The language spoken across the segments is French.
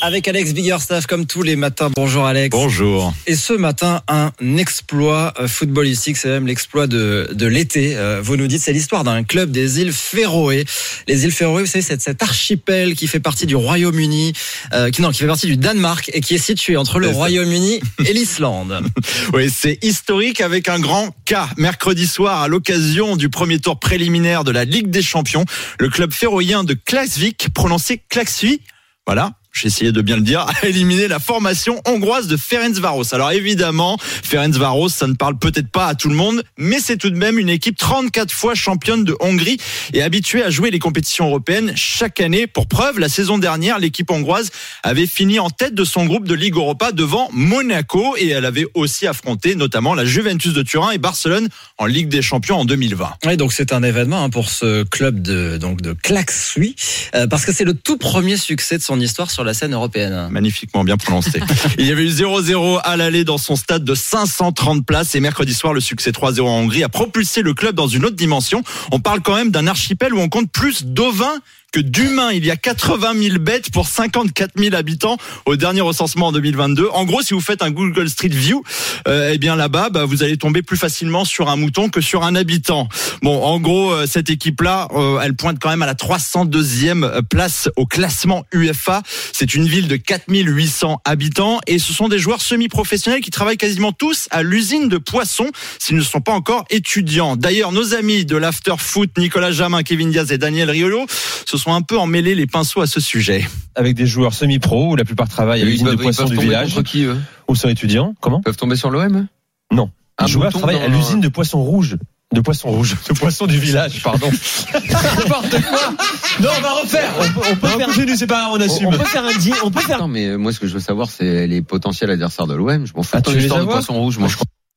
Avec Alex Biggerstaff comme tous les matins. Bonjour Alex. Bonjour. Et ce matin, un exploit euh, footballistique, c'est même l'exploit de, de l'été. Euh, Vous nous dites, c'est l'histoire d'un club des îles Féroé. Les îles Féroé, vous savez, c'est cet archipel qui fait partie du Royaume-Uni, euh, qui non, qui fait partie du Danemark et qui est situé entre le. Royaume-Uni et l'Islande. Oui, c'est historique avec un grand K. Mercredi soir, à l'occasion du premier tour préliminaire de la Ligue des Champions, le club féroïen de Klaksvik, prononcé Klaksvik, voilà. Essayé de bien le dire, a éliminé la formation hongroise de Ferencvaros. Alors évidemment, Ferencvaros, ça ne parle peut-être pas à tout le monde, mais c'est tout de même une équipe 34 fois championne de Hongrie et habituée à jouer les compétitions européennes chaque année. Pour preuve, la saison dernière, l'équipe hongroise avait fini en tête de son groupe de Ligue Europa devant Monaco et elle avait aussi affronté notamment la Juventus de Turin et Barcelone en Ligue des Champions en 2020. Oui, donc c'est un événement hein, pour ce club de donc de Klaxui, euh, parce que c'est le tout premier succès de son histoire sur la scène européenne. Magnifiquement bien prononcé. Il y avait eu 0-0 à l'aller dans son stade de 530 places et mercredi soir, le succès 3-0 en Hongrie a propulsé le club dans une autre dimension. On parle quand même d'un archipel où on compte plus d'ovins que d'humains. Il y a 80 000 bêtes pour 54 000 habitants au dernier recensement en 2022. En gros, si vous faites un Google Street View, euh, eh bien là-bas, bah, vous allez tomber plus facilement sur un mouton que sur un habitant. Bon, en gros, euh, cette équipe-là, euh, elle pointe quand même à la 302e place au classement UEFA. C'est une ville de 4800 habitants et ce sont des joueurs semi-professionnels qui travaillent quasiment tous à l'usine de poissons s'ils ne sont pas encore étudiants. D'ailleurs, nos amis de l'after foot, Nicolas Jamin, Kevin Diaz et Daniel Riolo, se sont un peu emmêlés les pinceaux à ce sujet. avec des joueurs semi-pro où la plupart travaillent à l'usine de poissons du village contre qui, eux? Ou sont étudiants? Comment? Ils peuvent tomber sur l'OM Non. Un Les joueurs mouton travaillent à l'usine de poissons rouges. De poissons rouges. De poissons du village, pardon. N'importe quoi non, on va refaire. On peut, on peut faire, c'est pas, on assume. On, peut faire un deal, on peut faire. Non, mais moi, ce que je veux savoir, c'est les potentiels adversaires de l'OM. Je m'en fous Ah, de de poisson rouge, moi.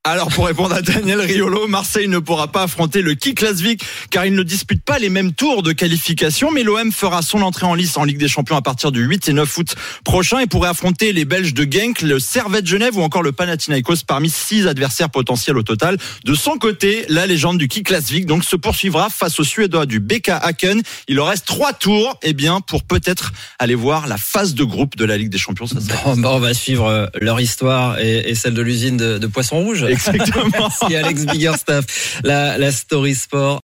Alors pour répondre à Daniel Riolo, Marseille ne pourra pas affronter le Kik Lasvik car il ne dispute pas les mêmes tours de qualification, mais l'OM fera son entrée en lice en Ligue des Champions à partir du 8 et 9 août prochain et pourrait affronter les Belges de Genk, le Servette Genève ou encore le Panathinaikos parmi six adversaires potentiels au total. De son côté, la légende du Kik Lasvik donc se poursuivra face aux Suédois du BK Haken. Il leur reste trois tours, et bien pour peut-être aller voir la phase de groupe de la Ligue des Champions. Bon, bah, on va suivre euh, leur histoire et, celle de l'usine de, poissons rouges. Exactement. Merci Alex Biggerstaff. La, la story sport